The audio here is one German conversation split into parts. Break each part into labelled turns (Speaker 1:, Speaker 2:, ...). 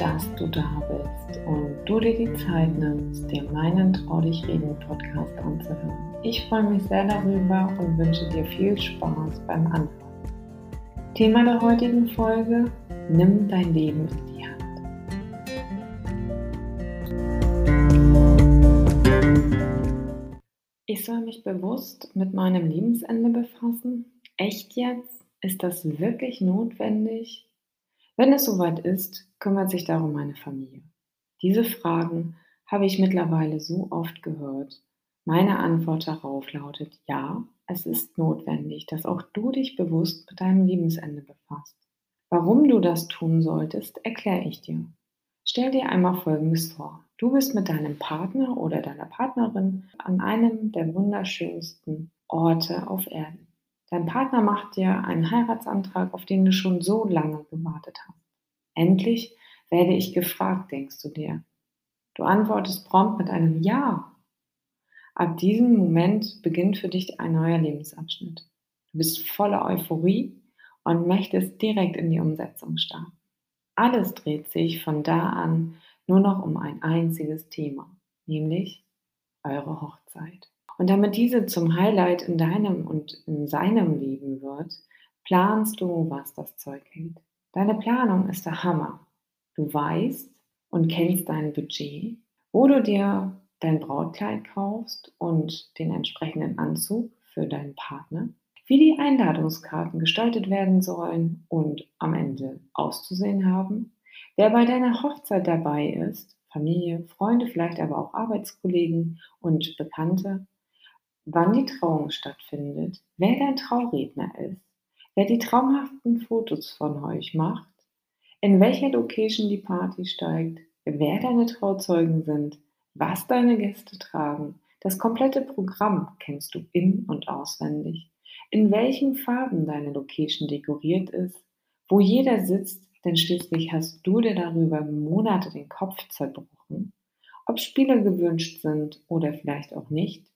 Speaker 1: dass du da bist und du dir die Zeit nimmst, dir meinen Trau dich reden Podcast anzuhören. Ich freue mich sehr darüber und wünsche dir viel Spaß beim Anhören. Thema der heutigen Folge: Nimm dein Leben in die Hand. Ich soll mich bewusst mit meinem Lebensende befassen? Echt jetzt? Ist das wirklich notwendig? Wenn es soweit ist, kümmert sich darum meine Familie. Diese Fragen habe ich mittlerweile so oft gehört. Meine Antwort darauf lautet ja, es ist notwendig, dass auch du dich bewusst mit deinem Lebensende befasst. Warum du das tun solltest, erkläre ich dir. Stell dir einmal Folgendes vor. Du bist mit deinem Partner oder deiner Partnerin an einem der wunderschönsten Orte auf Erden. Dein Partner macht dir einen Heiratsantrag, auf den du schon so lange gewartet hast. Endlich werde ich gefragt, denkst du dir. Du antwortest prompt mit einem Ja. Ab diesem Moment beginnt für dich ein neuer Lebensabschnitt. Du bist voller Euphorie und möchtest direkt in die Umsetzung starten. Alles dreht sich von da an nur noch um ein einziges Thema, nämlich eure Hochzeit. Und damit diese zum Highlight in deinem und in seinem Leben wird, planst du, was das Zeug hält. Deine Planung ist der Hammer. Du weißt und kennst dein Budget, wo du dir dein Brautkleid kaufst und den entsprechenden Anzug für deinen Partner, wie die Einladungskarten gestaltet werden sollen und am Ende auszusehen haben, wer bei deiner Hochzeit dabei ist, Familie, Freunde, vielleicht aber auch Arbeitskollegen und Bekannte, wann die Trauung stattfindet, wer dein Trauredner ist, wer die traumhaften Fotos von euch macht, in welcher Location die Party steigt, wer deine Trauzeugen sind, was deine Gäste tragen. Das komplette Programm kennst du in und auswendig. In welchen Farben deine Location dekoriert ist, wo jeder sitzt, denn schließlich hast du dir darüber Monate den Kopf zerbrochen, ob Spiele gewünscht sind oder vielleicht auch nicht,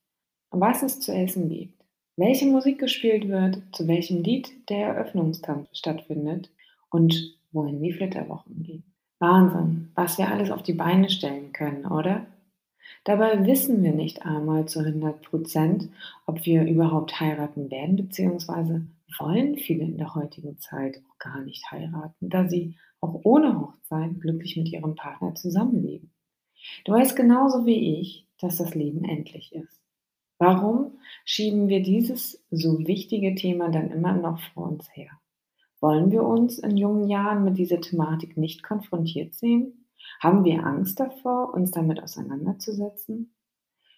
Speaker 1: was es zu essen gibt, welche Musik gespielt wird, zu welchem Lied der Eröffnungstanz stattfindet und wohin die Flitterwochen gehen. Wahnsinn, was wir alles auf die Beine stellen können, oder? Dabei wissen wir nicht einmal zu 100 Prozent, ob wir überhaupt heiraten werden, beziehungsweise wollen viele in der heutigen Zeit auch gar nicht heiraten, da sie auch ohne Hochzeit glücklich mit ihrem Partner zusammenleben. Du weißt genauso wie ich, dass das Leben endlich ist. Warum schieben wir dieses so wichtige Thema dann immer noch vor uns her? Wollen wir uns in jungen Jahren mit dieser Thematik nicht konfrontiert sehen? Haben wir Angst davor, uns damit auseinanderzusetzen?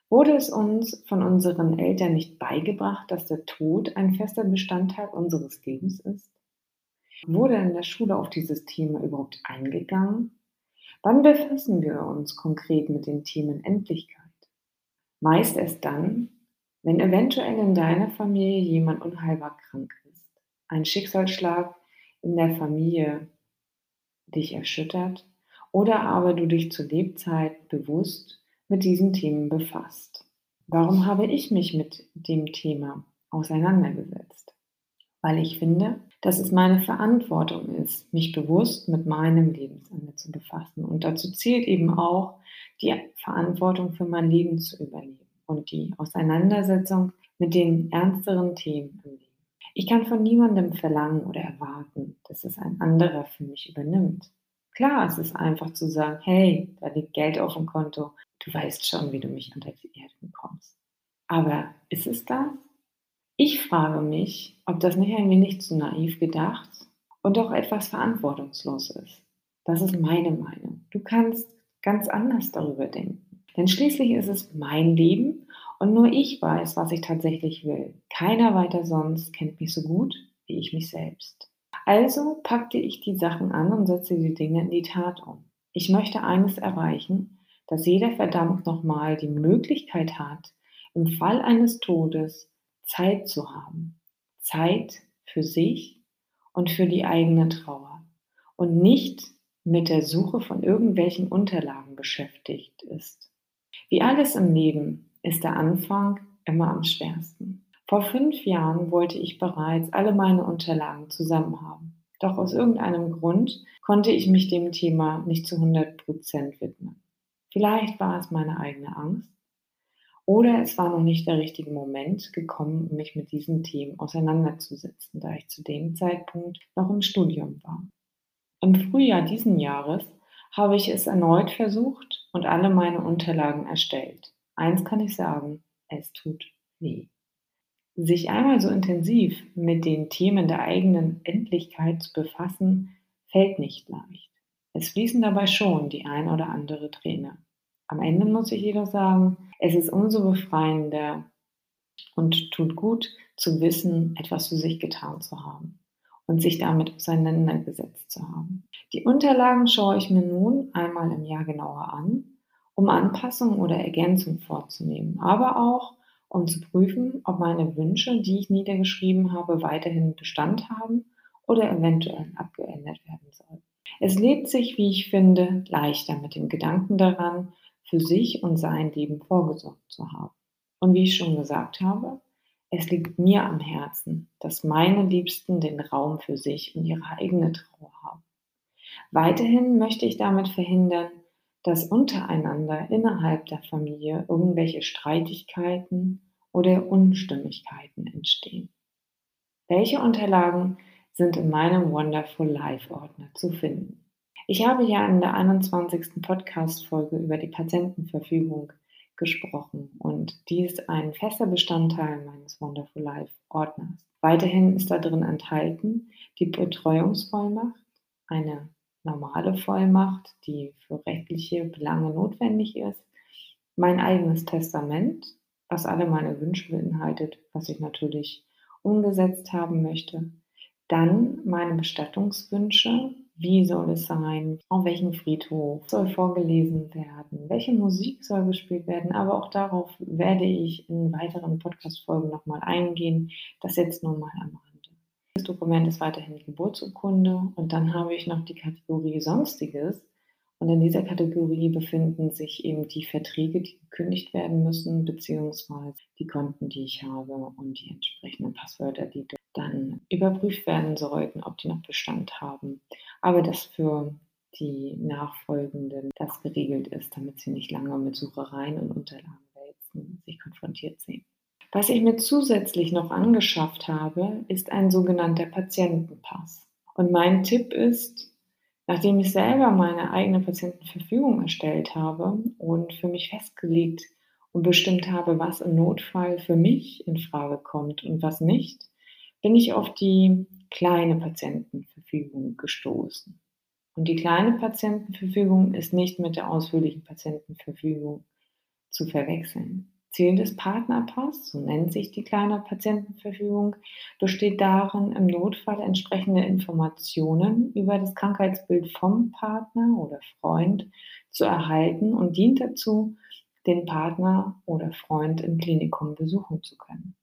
Speaker 1: Wurde es uns von unseren Eltern nicht beigebracht, dass der Tod ein fester Bestandteil unseres Lebens ist? Wurde in der Schule auf dieses Thema überhaupt eingegangen? Wann befassen wir uns konkret mit den Themen Endlichkeit? Meist erst dann, wenn eventuell in deiner Familie jemand unheilbar krank ist, ein Schicksalsschlag in der Familie dich erschüttert oder aber du dich zur Lebzeit bewusst mit diesen Themen befasst. Warum habe ich mich mit dem Thema auseinandergesetzt? Weil ich finde, dass es meine Verantwortung ist, mich bewusst mit meinem Lebensende zu befassen. Und dazu zählt eben auch die Verantwortung für mein Leben zu übernehmen und die Auseinandersetzung mit den ernsteren Themen im Leben. Ich kann von niemandem verlangen oder erwarten, dass es ein anderer für mich übernimmt. Klar, es ist einfach zu sagen, hey, da liegt Geld auf dem Konto, du weißt schon, wie du mich unter die Erde bekommst. Aber ist es das? Ich frage mich, ob das nicht ein wenig zu naiv gedacht und auch etwas verantwortungslos ist. Das ist meine Meinung. Du kannst ganz anders darüber denken. Denn schließlich ist es mein Leben und nur ich weiß, was ich tatsächlich will. Keiner weiter sonst kennt mich so gut wie ich mich selbst. Also packte ich die Sachen an und setzte die Dinge in die Tat um. Ich möchte eines erreichen, dass jeder verdammt nochmal die Möglichkeit hat, im Fall eines Todes Zeit zu haben. Zeit für sich und für die eigene Trauer. Und nicht mit der Suche von irgendwelchen Unterlagen beschäftigt ist. Wie alles im Leben ist der Anfang immer am schwersten. Vor fünf Jahren wollte ich bereits alle meine Unterlagen zusammen haben. Doch aus irgendeinem Grund konnte ich mich dem Thema nicht zu 100 Prozent widmen. Vielleicht war es meine eigene Angst oder es war noch nicht der richtige Moment gekommen, mich mit diesen Themen auseinanderzusetzen, da ich zu dem Zeitpunkt noch im Studium war. Im Frühjahr diesen Jahres habe ich es erneut versucht und alle meine Unterlagen erstellt. Eins kann ich sagen, es tut weh. Sich einmal so intensiv mit den Themen der eigenen Endlichkeit zu befassen, fällt nicht leicht. Es fließen dabei schon die ein oder andere Träne. Am Ende muss ich jedoch sagen, es ist umso befreiender und tut gut zu wissen, etwas für sich getan zu haben und sich damit auseinandergesetzt zu haben. Die Unterlagen schaue ich mir nun einmal im Jahr genauer an, um Anpassungen oder Ergänzungen vorzunehmen, aber auch um zu prüfen, ob meine Wünsche, die ich niedergeschrieben habe, weiterhin Bestand haben oder eventuell abgeändert werden sollen. Es lebt sich, wie ich finde, leichter mit dem Gedanken daran, für sich und sein Leben vorgesorgt zu haben. Und wie ich schon gesagt habe, es liegt mir am Herzen, dass meine Liebsten den Raum für sich und ihre eigene Trauer haben. Weiterhin möchte ich damit verhindern, dass untereinander innerhalb der Familie irgendwelche Streitigkeiten oder Unstimmigkeiten entstehen. Welche Unterlagen sind in meinem Wonderful Life Ordner zu finden? Ich habe ja in der 21. Podcast-Folge über die Patientenverfügung gesprochen und die ist ein fester Bestandteil meines Wonderful Life Ordners. Weiterhin ist da drin enthalten die Betreuungsvollmacht, eine normale Vollmacht, die für rechtliche Belange notwendig ist, mein eigenes Testament, was alle meine Wünsche beinhaltet, was ich natürlich umgesetzt haben möchte, dann meine Bestattungswünsche, wie soll es sein? Auf welchem Friedhof soll vorgelesen werden? Welche Musik soll gespielt werden? Aber auch darauf werde ich in weiteren Podcast-Folgen nochmal eingehen. Das jetzt nur mal am Rande. Das Dokument ist weiterhin die Geburtsurkunde und dann habe ich noch die Kategorie Sonstiges. Und in dieser Kategorie befinden sich eben die Verträge, die gekündigt werden müssen, beziehungsweise die Konten, die ich habe und die entsprechenden Passwörter, die dann überprüft werden sollten, ob die noch Bestand haben. Aber dass für die Nachfolgenden das geregelt ist, damit sie nicht lange mit Suchereien und Unterlagen wälzen, sich konfrontiert sehen. Was ich mir zusätzlich noch angeschafft habe, ist ein sogenannter Patientenpass. Und mein Tipp ist, nachdem ich selber meine eigene Patientenverfügung erstellt habe und für mich festgelegt und bestimmt habe, was im Notfall für mich in Frage kommt und was nicht, bin ich auf die kleine Patientenverfügung gestoßen. Und die kleine Patientenverfügung ist nicht mit der ausführlichen Patientenverfügung zu verwechseln. Ziel des Partnerpass, so nennt sich die kleine Patientenverfügung, besteht darin, im Notfall entsprechende Informationen über das Krankheitsbild vom Partner oder Freund zu erhalten und dient dazu, den Partner oder Freund im Klinikum besuchen zu können.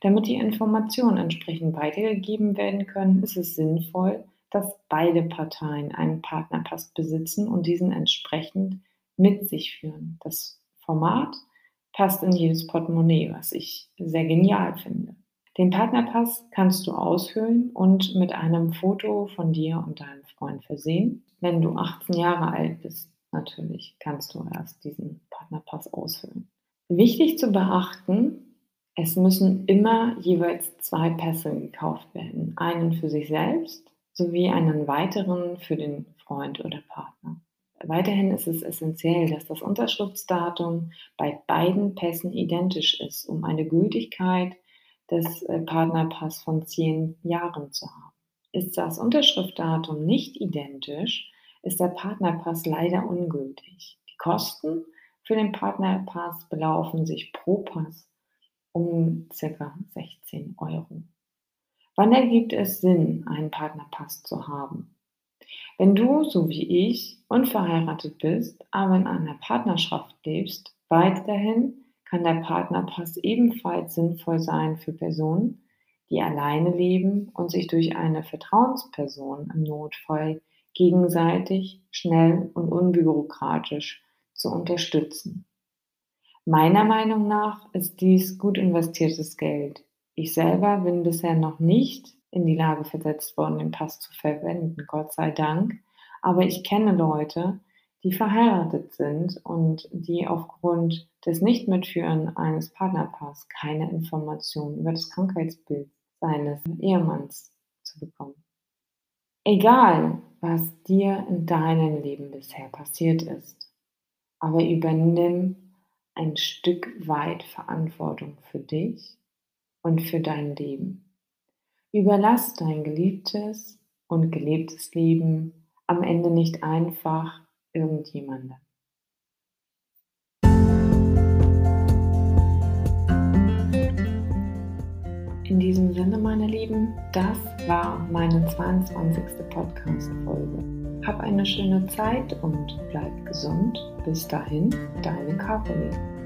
Speaker 1: Damit die Informationen entsprechend weitergegeben werden können, ist es sinnvoll, dass beide Parteien einen Partnerpass besitzen und diesen entsprechend mit sich führen. Das Format passt in jedes Portemonnaie, was ich sehr genial finde. Den Partnerpass kannst du ausfüllen und mit einem Foto von dir und deinem Freund versehen. Wenn du 18 Jahre alt bist, natürlich kannst du erst diesen Partnerpass ausfüllen. Wichtig zu beachten, es müssen immer jeweils zwei Pässe gekauft werden. Einen für sich selbst sowie einen weiteren für den Freund oder Partner. Weiterhin ist es essentiell, dass das Unterschriftsdatum bei beiden Pässen identisch ist, um eine Gültigkeit des äh, Partnerpass von zehn Jahren zu haben. Ist das Unterschriftdatum nicht identisch, ist der Partnerpass leider ungültig. Die Kosten für den Partnerpass belaufen sich pro Pass um ca. 16 Euro. Wann ergibt es Sinn, einen Partnerpass zu haben? Wenn du, so wie ich, unverheiratet bist, aber in einer Partnerschaft lebst, weiterhin kann der Partnerpass ebenfalls sinnvoll sein für Personen, die alleine leben und sich durch eine Vertrauensperson im Notfall gegenseitig schnell und unbürokratisch zu unterstützen. Meiner Meinung nach ist dies gut investiertes Geld. Ich selber bin bisher noch nicht in die Lage versetzt worden, den Pass zu verwenden, Gott sei Dank. Aber ich kenne Leute, die verheiratet sind und die aufgrund des Nichtmitführen eines Partnerpaars keine Informationen über das Krankheitsbild seines Ehemanns zu bekommen. Egal, was dir in deinem Leben bisher passiert ist, aber übernimm ein Stück weit Verantwortung für dich und für dein Leben. Überlass dein geliebtes und gelebtes Leben am Ende nicht einfach irgendjemandem. In diesem Sinne, meine Lieben, das war meine 22. Podcast-Folge. Hab eine schöne Zeit und bleib gesund. Bis dahin, deine Caroline.